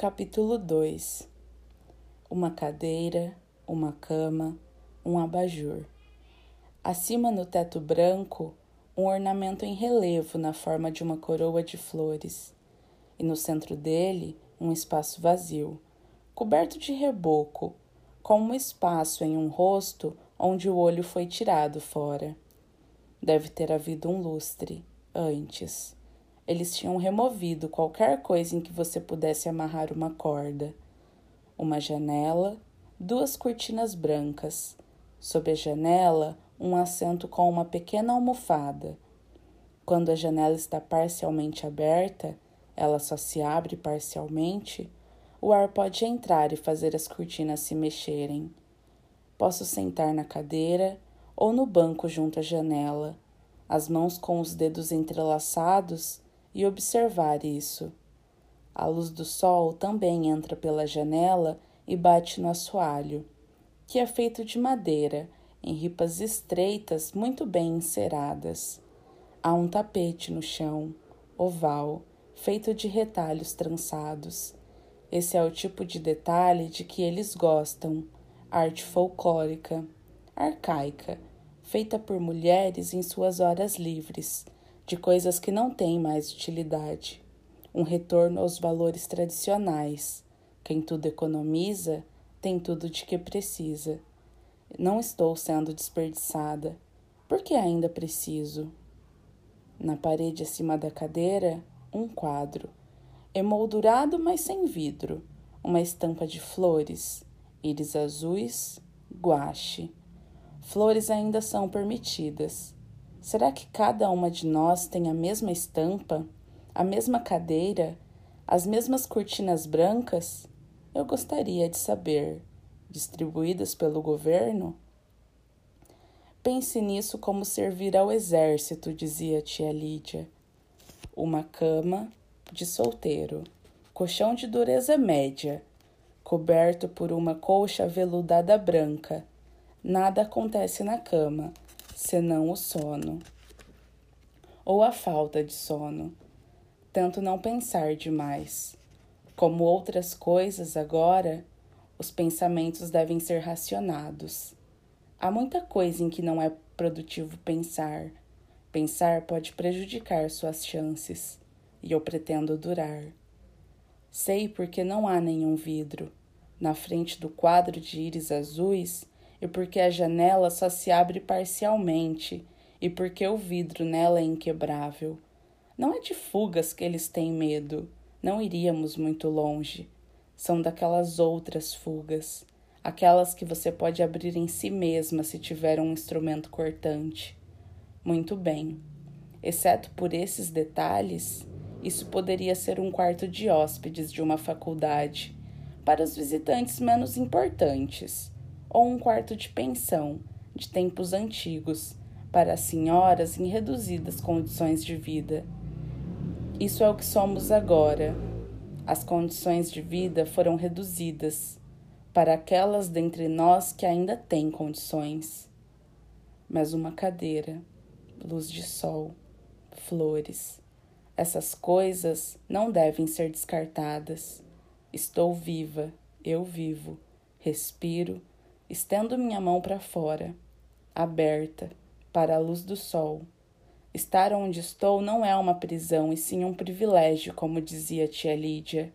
Capítulo 2 Uma cadeira, uma cama, um abajur. Acima no teto branco, um ornamento em relevo na forma de uma coroa de flores, e no centro dele, um espaço vazio, coberto de reboco, como um espaço em um rosto onde o olho foi tirado fora. Deve ter havido um lustre antes eles tinham removido qualquer coisa em que você pudesse amarrar uma corda. Uma janela, duas cortinas brancas. Sob a janela, um assento com uma pequena almofada. Quando a janela está parcialmente aberta, ela só se abre parcialmente, o ar pode entrar e fazer as cortinas se mexerem. Posso sentar na cadeira ou no banco junto à janela, as mãos com os dedos entrelaçados e observar isso. A luz do sol também entra pela janela e bate no assoalho, que é feito de madeira, em ripas estreitas muito bem enceradas. Há um tapete no chão, oval, feito de retalhos trançados. Esse é o tipo de detalhe de que eles gostam, arte folclórica, arcaica, feita por mulheres em suas horas livres de coisas que não têm mais utilidade, um retorno aos valores tradicionais. Quem tudo economiza tem tudo de que precisa. Não estou sendo desperdiçada. Por que ainda preciso? Na parede acima da cadeira, um quadro, emoldurado, mas sem vidro, uma estampa de flores, íris azuis, guache. Flores ainda são permitidas Será que cada uma de nós tem a mesma estampa, a mesma cadeira, as mesmas cortinas brancas? Eu gostaria de saber. Distribuídas pelo governo? Pense nisso como servir ao exército, dizia tia Lídia. Uma cama de solteiro, colchão de dureza média, coberto por uma colcha aveludada branca. Nada acontece na cama senão o sono ou a falta de sono. Tento não pensar demais. Como outras coisas agora, os pensamentos devem ser racionados. Há muita coisa em que não é produtivo pensar. Pensar pode prejudicar suas chances, e eu pretendo durar. Sei porque não há nenhum vidro. Na frente do quadro de íris azuis, e porque a janela só se abre parcialmente e porque o vidro nela é inquebrável. Não é de fugas que eles têm medo, não iríamos muito longe. São daquelas outras fugas, aquelas que você pode abrir em si mesma se tiver um instrumento cortante. Muito bem. Exceto por esses detalhes, isso poderia ser um quarto de hóspedes de uma faculdade, para os visitantes menos importantes ou um quarto de pensão, de tempos antigos, para as senhoras em reduzidas condições de vida. Isso é o que somos agora. As condições de vida foram reduzidas para aquelas dentre nós que ainda têm condições. Mas uma cadeira, luz de sol, flores, essas coisas não devem ser descartadas. Estou viva, eu vivo, respiro Estendo minha mão para fora, aberta, para a luz do sol. Estar onde estou não é uma prisão, e sim um privilégio, como dizia tia Lídia,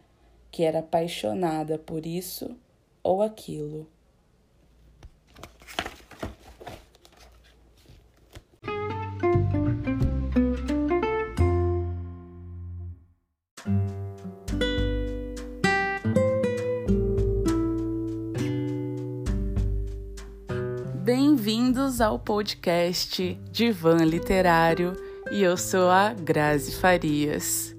que era apaixonada por isso ou aquilo. Bem-vindos ao podcast Divã Literário e eu sou a Grazi Farias.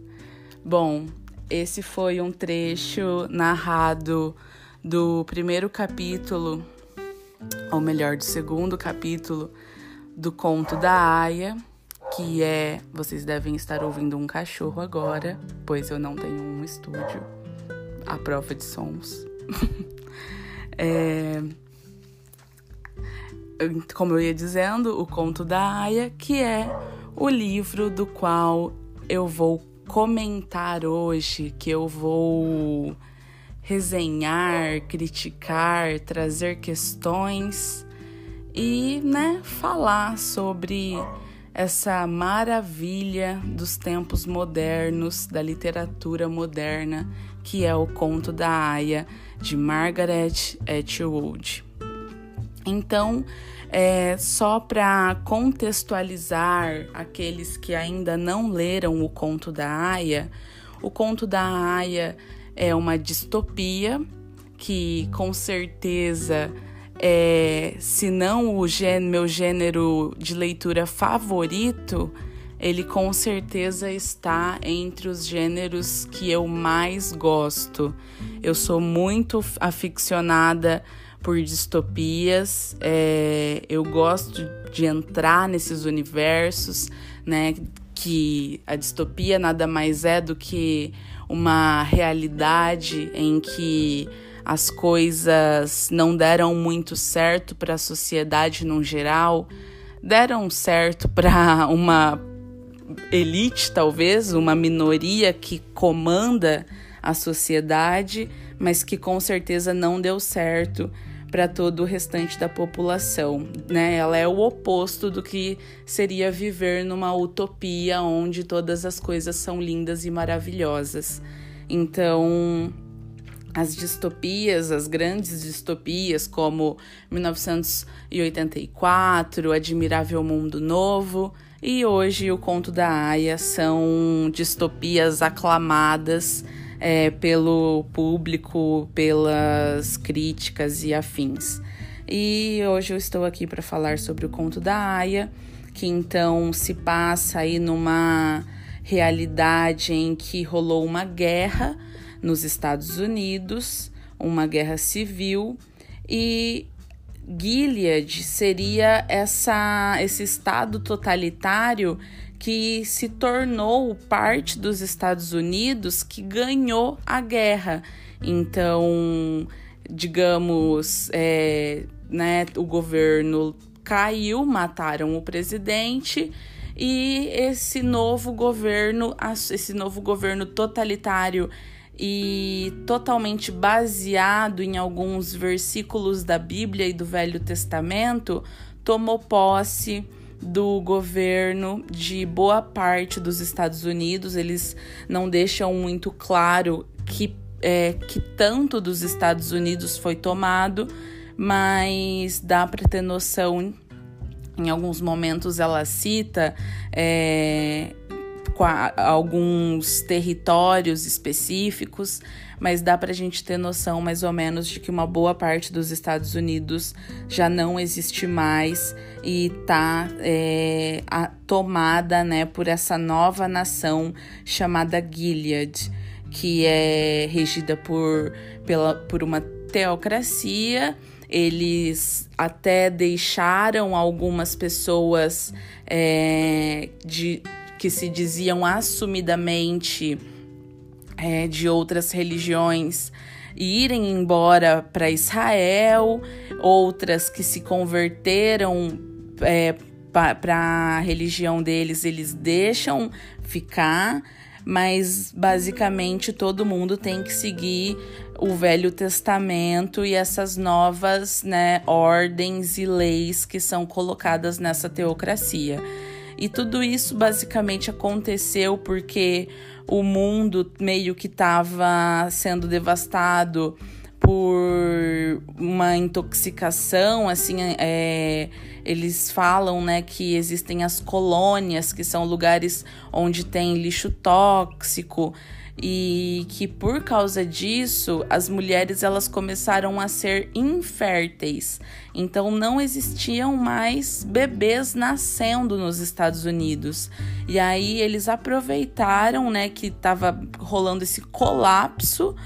Bom, esse foi um trecho narrado do primeiro capítulo, ou melhor, do segundo capítulo do conto da Aya, que é. Vocês devem estar ouvindo um cachorro agora, pois eu não tenho um estúdio à prova de sons. é como eu ia dizendo, o Conto da Aya, que é o livro do qual eu vou comentar hoje, que eu vou resenhar, criticar, trazer questões e, né, falar sobre essa maravilha dos tempos modernos, da literatura moderna, que é o Conto da Aya de Margaret Atwood. Então, é, só para contextualizar aqueles que ainda não leram o Conto da Aya, o Conto da Aya é uma distopia que com certeza é, se não o meu gênero de leitura favorito, ele com certeza está entre os gêneros que eu mais gosto. Eu sou muito aficionada por distopias, é, eu gosto de entrar nesses universos, né? Que a distopia nada mais é do que uma realidade em que as coisas não deram muito certo para a sociedade no geral, deram certo para uma elite, talvez, uma minoria que comanda a sociedade, mas que com certeza não deu certo para todo o restante da população, né? Ela é o oposto do que seria viver numa utopia onde todas as coisas são lindas e maravilhosas. Então, as distopias, as grandes distopias como 1984, Admirável Mundo Novo e hoje o Conto da Aya são distopias aclamadas é, pelo público, pelas críticas e afins. E hoje eu estou aqui para falar sobre o conto da Aya, que então se passa aí numa realidade em que rolou uma guerra nos Estados Unidos, uma guerra civil, e Gilead seria essa, esse estado totalitário que se tornou parte dos Estados Unidos que ganhou a guerra. Então, digamos, é, né, o governo caiu, mataram o presidente e esse novo governo, esse novo governo totalitário e totalmente baseado em alguns versículos da Bíblia e do Velho Testamento, tomou posse do governo de boa parte dos Estados Unidos. Eles não deixam muito claro que, é, que tanto dos Estados Unidos foi tomado, mas dá para ter noção. Em alguns momentos ela cita é, alguns territórios específicos, mas dá para a gente ter noção mais ou menos de que uma boa parte dos Estados Unidos já não existe mais e está é, tomada né, por essa nova nação chamada Gilead, que é regida por, pela, por uma teocracia. Eles até deixaram algumas pessoas é, de que se diziam assumidamente é, de outras religiões irem embora para Israel, outras que se converteram é, para a religião deles, eles deixam ficar, mas basicamente todo mundo tem que seguir o Velho Testamento e essas novas né, ordens e leis que são colocadas nessa teocracia. E tudo isso basicamente aconteceu porque o mundo meio que estava sendo devastado por uma intoxicação, assim, é, eles falam, né, que existem as colônias, que são lugares onde tem lixo tóxico, e que por causa disso as mulheres elas começaram a ser inférteis. Então não existiam mais bebês nascendo nos Estados Unidos. E aí eles aproveitaram, né, que estava rolando esse colapso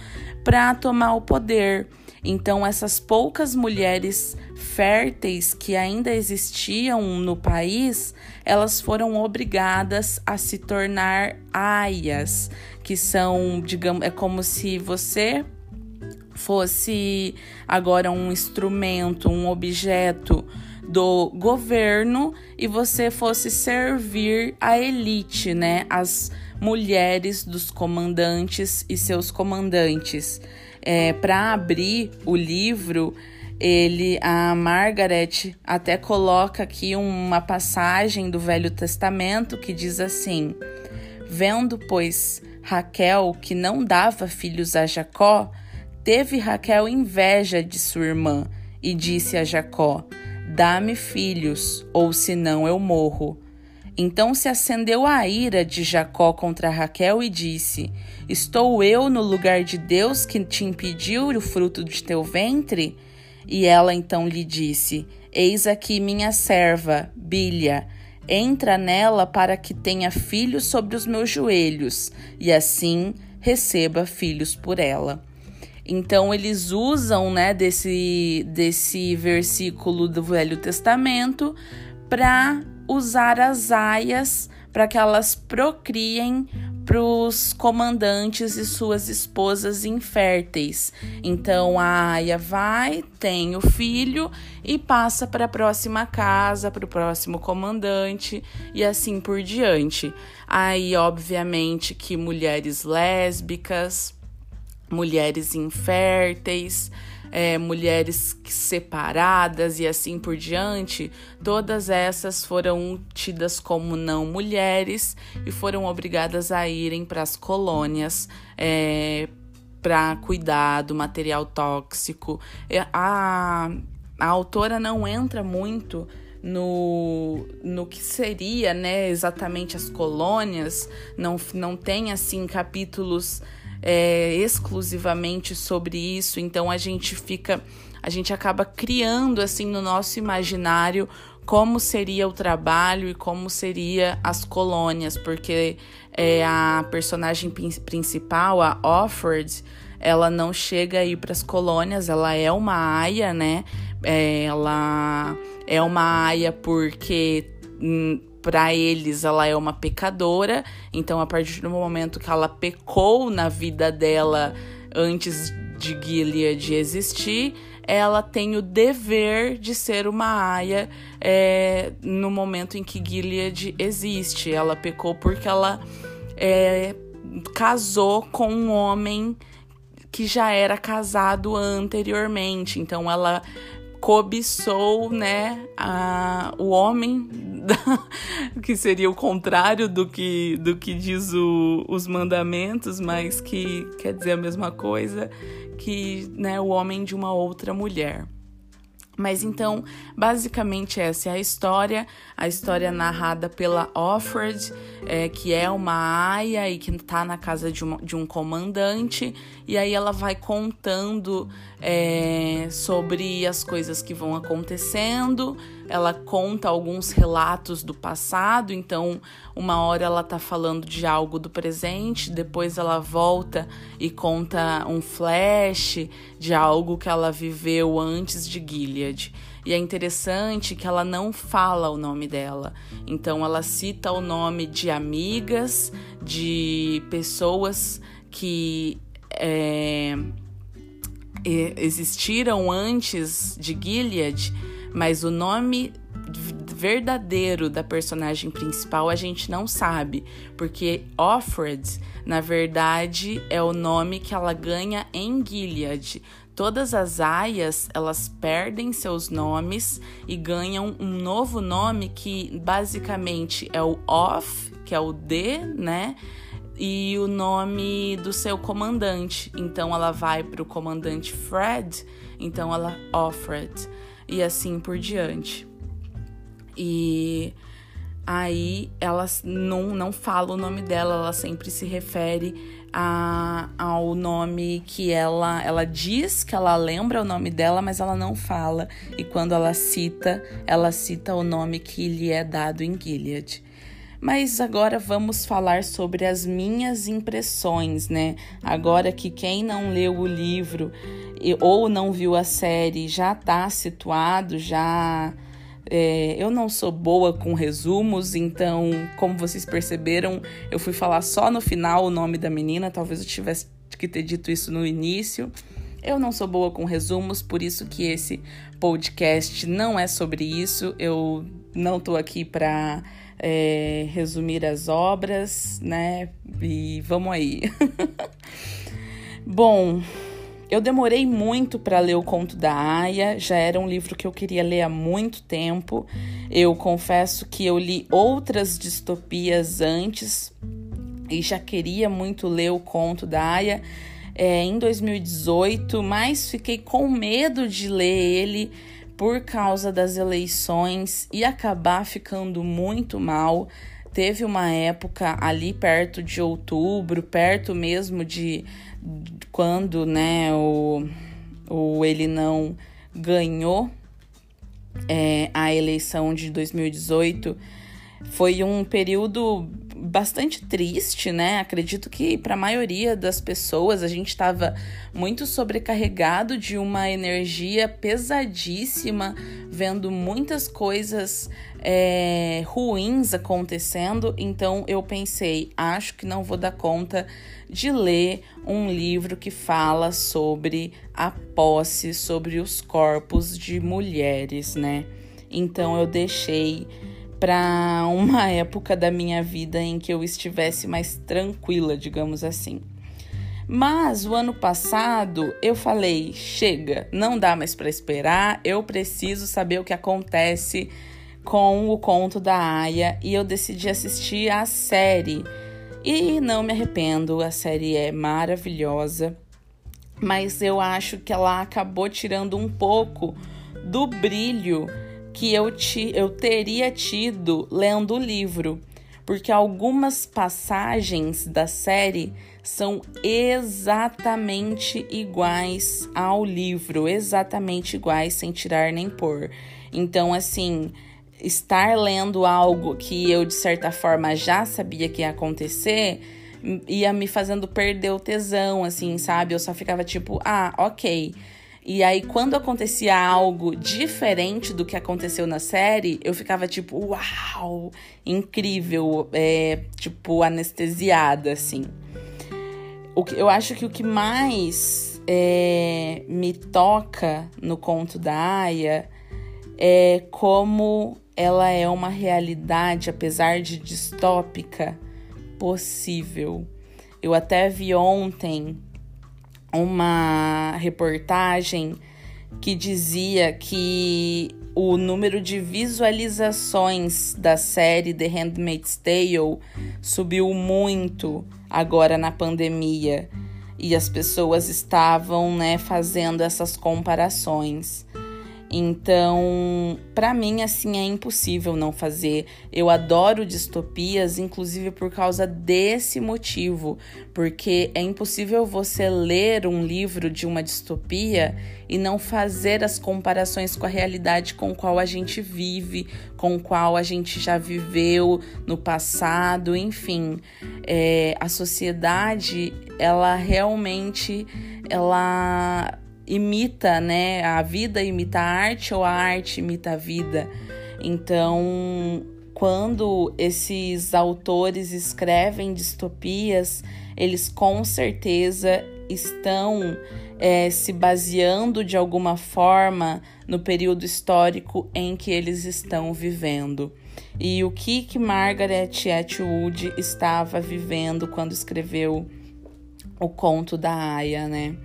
para tomar o poder. Então essas poucas mulheres férteis que ainda existiam no país, elas foram obrigadas a se tornar aias, que são, digamos, é como se você fosse agora um instrumento, um objeto do governo e você fosse servir a elite, né? As mulheres dos comandantes e seus comandantes. É, Para abrir o livro, ele, a Margaret até coloca aqui uma passagem do Velho Testamento que diz assim: Vendo, pois, Raquel que não dava filhos a Jacó, teve Raquel inveja de sua irmã e disse a Jacó: Dá-me filhos, ou senão eu morro. Então se acendeu a ira de Jacó contra Raquel e disse: Estou eu no lugar de Deus que te impediu o fruto de teu ventre? E ela então lhe disse: Eis aqui minha serva, Bilha. Entra nela para que tenha filhos sobre os meus joelhos, e assim receba filhos por ela. Então eles usam, né, desse desse versículo do Velho Testamento para usar as aias para que elas procriem para os comandantes e suas esposas inférteis. Então a aia vai, tem o filho e passa para a próxima casa, para o próximo comandante e assim por diante. Aí, obviamente, que mulheres lésbicas, mulheres inférteis, é, mulheres separadas e assim por diante, todas essas foram tidas como não mulheres e foram obrigadas a irem para as colônias é, para cuidar do material tóxico. A, a autora não entra muito no, no que seria né, exatamente as colônias, não, não tem assim capítulos é, exclusivamente sobre isso, então a gente fica, a gente acaba criando assim no nosso imaginário como seria o trabalho e como seria as colônias, porque é, a personagem principal, a Offord, ela não chega a ir para as colônias, ela é uma aia, né? É, ela é uma aia porque hum, para eles ela é uma pecadora, então a partir do momento que ela pecou na vida dela antes de Gilead existir, ela tem o dever de ser uma aia é, no momento em que Gilead existe. Ela pecou porque ela é, casou com um homem que já era casado anteriormente, então ela cobiçou, né, a, o homem, que seria o contrário do que, do que diz o, os mandamentos, mas que quer dizer a mesma coisa, que, né, o homem de uma outra mulher. Mas então, basicamente essa é a história, a história narrada pela Offred, é, que é uma aia e que está na casa de, uma, de, um comandante, e aí ela vai contando é, sobre as coisas que vão acontecendo, ela conta alguns relatos do passado, então uma hora ela tá falando de algo do presente, depois ela volta e conta um flash de algo que ela viveu antes de Gilead. E é interessante que ela não fala o nome dela. Então ela cita o nome de amigas, de pessoas que é, existiram antes de Gilead mas o nome verdadeiro da personagem principal a gente não sabe, porque Offred, na verdade, é o nome que ela ganha em Gilead. Todas as aias, elas perdem seus nomes e ganham um novo nome que basicamente é o Off, que é o D, né? E o nome do seu comandante. Então ela vai para o comandante Fred, então ela Offred e assim por diante. E aí ela não, não fala o nome dela, ela sempre se refere a, ao nome que ela ela diz que ela lembra o nome dela, mas ela não fala. E quando ela cita, ela cita o nome que lhe é dado em Gilead. Mas agora vamos falar sobre as minhas impressões, né? Agora que quem não leu o livro ou não viu a série já está situado, já. É, eu não sou boa com resumos, então, como vocês perceberam, eu fui falar só no final o nome da menina. Talvez eu tivesse que ter dito isso no início. Eu não sou boa com resumos, por isso que esse podcast não é sobre isso. Eu não tô aqui para é, resumir as obras, né? E vamos aí. Bom, eu demorei muito para ler o Conto da Aya, já era um livro que eu queria ler há muito tempo. Eu confesso que eu li outras distopias antes e já queria muito ler o Conto da Aya é, em 2018, mas fiquei com medo de ler ele por causa das eleições e acabar ficando muito mal. Teve uma época ali perto de outubro, perto mesmo de quando né, o, o ele não ganhou é, a eleição de 2018, foi um período bastante triste, né? Acredito que para a maioria das pessoas a gente estava muito sobrecarregado de uma energia pesadíssima, vendo muitas coisas é, ruins acontecendo. Então eu pensei, acho que não vou dar conta de ler um livro que fala sobre a posse, sobre os corpos de mulheres, né? Então eu deixei para uma época da minha vida em que eu estivesse mais tranquila, digamos assim. Mas o ano passado eu falei: chega, não dá mais para esperar, eu preciso saber o que acontece com o conto da Aya e eu decidi assistir a série. E não me arrependo, a série é maravilhosa, mas eu acho que ela acabou tirando um pouco do brilho que eu, ti, eu teria tido lendo o livro, porque algumas passagens da série são exatamente iguais ao livro, exatamente iguais, sem tirar nem pôr. Então, assim, estar lendo algo que eu, de certa forma, já sabia que ia acontecer ia me fazendo perder o tesão, assim, sabe? Eu só ficava tipo, ah, ok e aí, quando acontecia algo diferente do que aconteceu na série, eu ficava tipo, uau, incrível, é, tipo, anestesiada, assim. O que, eu acho que o que mais é, me toca no conto da Aya é como ela é uma realidade, apesar de distópica, possível. Eu até vi ontem uma reportagem que dizia que o número de visualizações da série The Handmaid's Tale subiu muito agora na pandemia e as pessoas estavam né, fazendo essas comparações. Então, para mim, assim, é impossível não fazer. Eu adoro distopias, inclusive por causa desse motivo, porque é impossível você ler um livro de uma distopia e não fazer as comparações com a realidade com qual a gente vive, com qual a gente já viveu no passado, enfim. É, a sociedade, ela realmente, ela imita, né? A vida imita a arte ou a arte imita a vida. Então, quando esses autores escrevem distopias, eles com certeza estão é, se baseando de alguma forma no período histórico em que eles estão vivendo. E o que que Margaret Atwood estava vivendo quando escreveu o conto da Aya, né?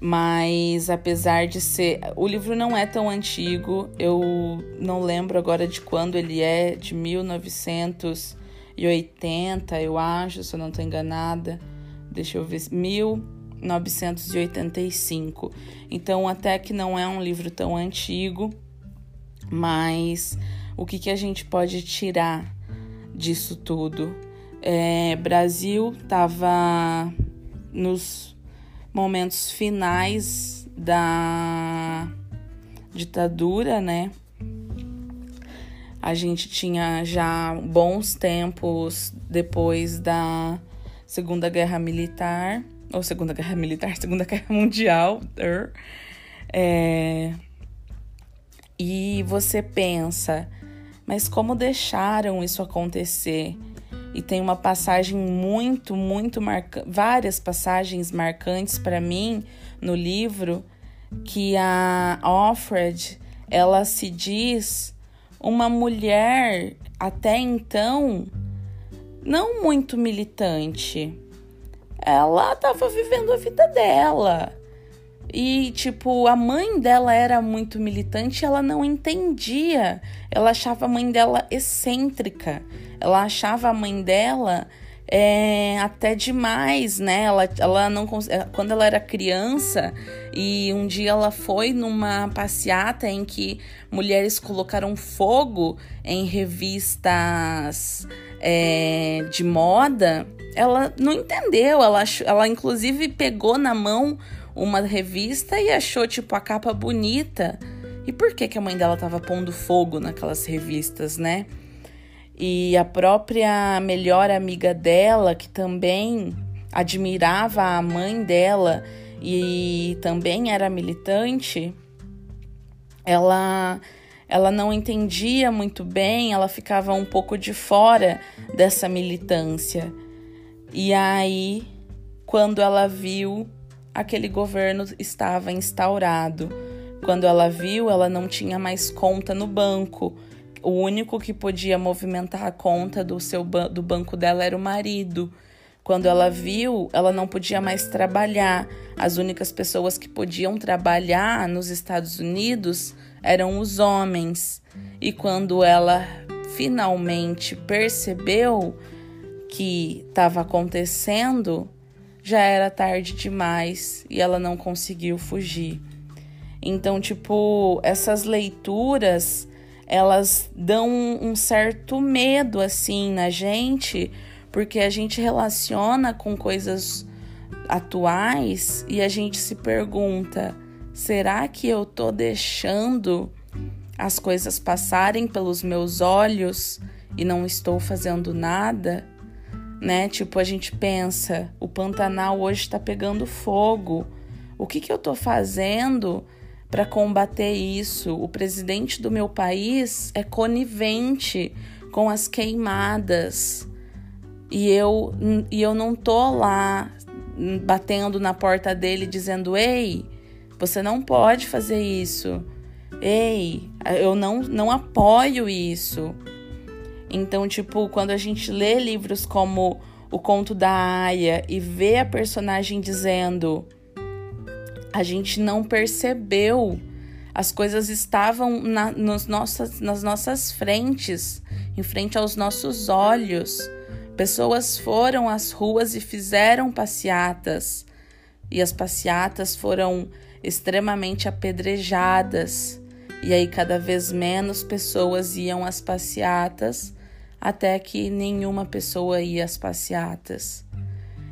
Mas apesar de ser. O livro não é tão antigo, eu não lembro agora de quando ele é, de 1980, eu acho, se eu não estou enganada. Deixa eu ver. 1985. Então, até que não é um livro tão antigo, mas o que, que a gente pode tirar disso tudo? É, Brasil estava nos momentos finais da ditadura, né? A gente tinha já bons tempos depois da Segunda Guerra Militar, ou Segunda Guerra Militar, Segunda Guerra Mundial. É, e você pensa, mas como deixaram isso acontecer? E tem uma passagem muito, muito marcante, várias passagens marcantes para mim no livro que a Offred ela se diz uma mulher até então não muito militante. Ela estava vivendo a vida dela. E, tipo, a mãe dela era muito militante ela não entendia. Ela achava a mãe dela excêntrica. Ela achava a mãe dela é, até demais, né? Ela, ela não é, quando ela era criança e um dia ela foi numa passeata em que mulheres colocaram fogo em revistas é, de moda, ela não entendeu. Ela, ela inclusive pegou na mão uma revista e achou tipo a capa bonita. E por que, que a mãe dela tava pondo fogo naquelas revistas, né? E a própria melhor amiga dela, que também admirava a mãe dela e também era militante, ela ela não entendia muito bem, ela ficava um pouco de fora dessa militância. E aí, quando ela viu, aquele governo estava instaurado. Quando ela viu, ela não tinha mais conta no banco o único que podia movimentar a conta do seu do banco dela era o marido. Quando ela viu, ela não podia mais trabalhar. As únicas pessoas que podiam trabalhar nos Estados Unidos eram os homens. E quando ela finalmente percebeu que estava acontecendo, já era tarde demais e ela não conseguiu fugir. Então, tipo, essas leituras elas dão um certo medo assim na gente, porque a gente relaciona com coisas atuais e a gente se pergunta: será que eu tô deixando as coisas passarem pelos meus olhos e não estou fazendo nada? Né? Tipo, a gente pensa, o Pantanal hoje está pegando fogo. O que, que eu tô fazendo para combater isso. O presidente do meu país é conivente com as queimadas. E eu, e eu não tô lá batendo na porta dele dizendo: "Ei, você não pode fazer isso. Ei, eu não não apoio isso". Então, tipo, quando a gente lê livros como O Conto da Aya e vê a personagem dizendo: a gente não percebeu. As coisas estavam na, nos nossas, nas nossas frentes, em frente aos nossos olhos. Pessoas foram às ruas e fizeram passeatas, e as passeatas foram extremamente apedrejadas. E aí, cada vez menos pessoas iam às passeatas, até que nenhuma pessoa ia às passeatas.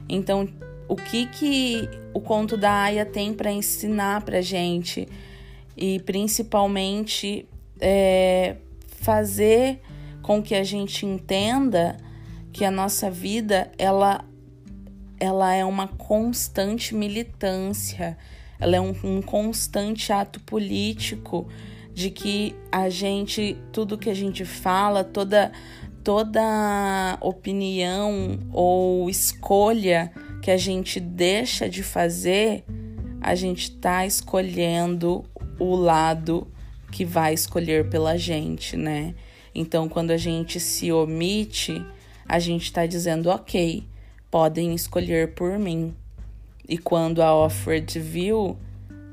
Então, o que que o conto da Aya tem para ensinar para gente e principalmente é, fazer com que a gente entenda que a nossa vida ela ela é uma constante militância, ela é um, um constante ato político de que a gente tudo que a gente fala toda toda opinião ou escolha que a gente deixa de fazer, a gente está escolhendo o lado que vai escolher pela gente, né? Então, quando a gente se omite, a gente está dizendo, ok, podem escolher por mim. E quando a Offred viu,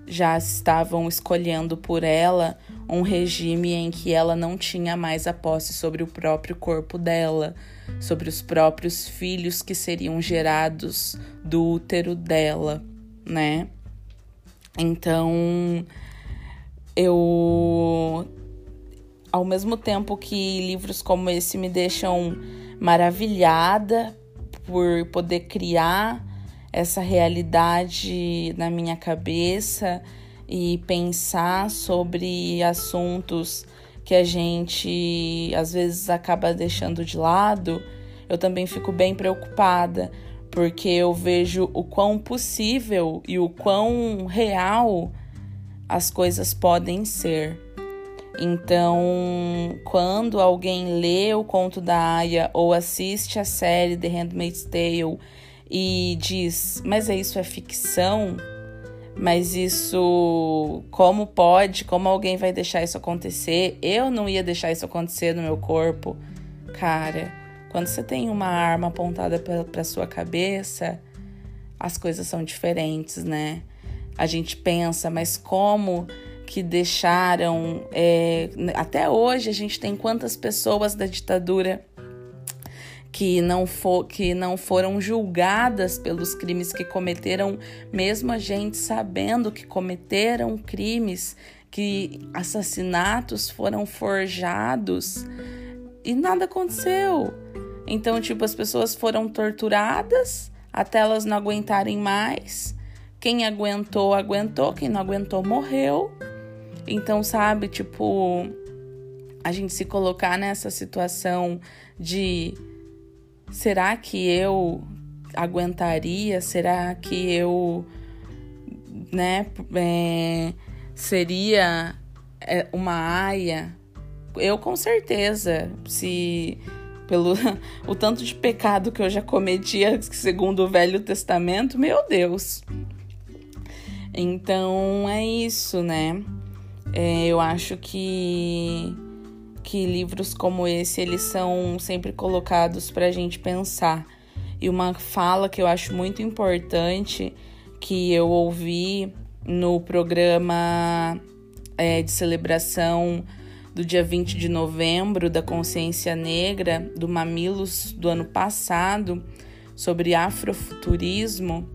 já estavam escolhendo por ela um regime em que ela não tinha mais a posse sobre o próprio corpo dela, sobre os próprios filhos que seriam gerados do útero dela, né? Então, eu ao mesmo tempo que livros como esse me deixam maravilhada por poder criar essa realidade na minha cabeça e pensar sobre assuntos que a gente às vezes acaba deixando de lado, eu também fico bem preocupada, porque eu vejo o quão possível e o quão real as coisas podem ser. Então, quando alguém lê o conto da Aya ou assiste a série The Handmaid's Tale e diz, mas é isso é ficção, Mas isso, como pode? Como alguém vai deixar isso acontecer? Eu não ia deixar isso acontecer no meu corpo. Cara, quando você tem uma arma apontada para sua cabeça, as coisas são diferentes, né? A gente pensa, mas como que deixaram. É, até hoje a gente tem quantas pessoas da ditadura que não, for, que não foram julgadas pelos crimes que cometeram, mesmo a gente sabendo que cometeram crimes, que assassinatos foram forjados e nada aconteceu. Então, tipo, as pessoas foram torturadas até elas não aguentarem mais. Quem aguentou, aguentou, quem não aguentou, morreu. Então, sabe, tipo, a gente se colocar nessa situação de será que eu aguentaria? Será que eu, né, é, seria é, uma aia? Eu com certeza, se pelo o tanto de pecado que eu já cometia segundo o Velho Testamento, meu Deus. Então é isso, né? É, eu acho que que livros como esse eles são sempre colocados para a gente pensar. E uma fala que eu acho muito importante que eu ouvi no programa é, de celebração do dia 20 de novembro da consciência negra do Mamilos do ano passado sobre afrofuturismo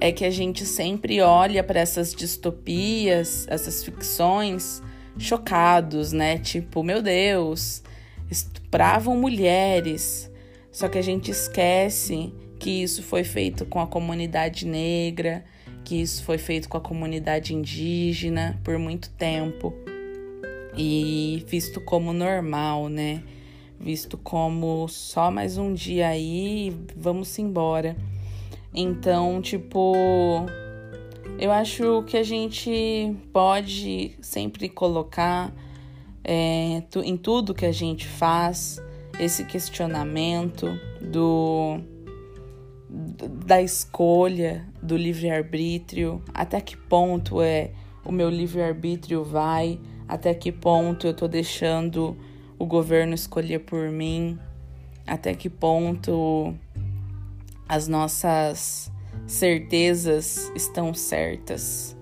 é que a gente sempre olha para essas distopias, essas ficções chocados, né? Tipo, meu Deus, estupravam mulheres. Só que a gente esquece que isso foi feito com a comunidade negra, que isso foi feito com a comunidade indígena por muito tempo e visto como normal, né? Visto como só mais um dia aí, vamos embora. Então, tipo, eu acho que a gente pode sempre colocar é, em tudo que a gente faz esse questionamento do da escolha do livre-arbítrio, até que ponto é o meu livre-arbítrio vai, até que ponto eu tô deixando o governo escolher por mim, até que ponto as nossas certezas estão certas.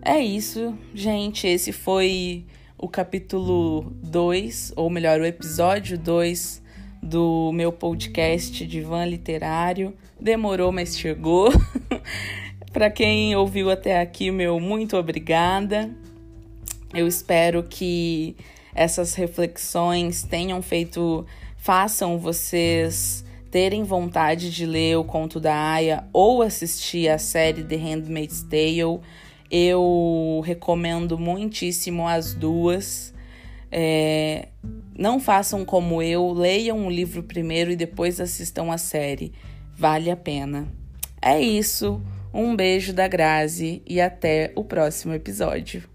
É isso, gente. Esse foi o capítulo 2, ou melhor, o episódio 2 do meu podcast Divã Literário. Demorou, mas chegou. Para quem ouviu até aqui, meu muito obrigada. Eu espero que essas reflexões tenham feito, façam vocês terem vontade de ler o conto da Aya ou assistir a série The Handmaid's Tale, eu recomendo muitíssimo as duas. É, não façam como eu, leiam o livro primeiro e depois assistam a série. Vale a pena. É isso. Um beijo da Grazi e até o próximo episódio.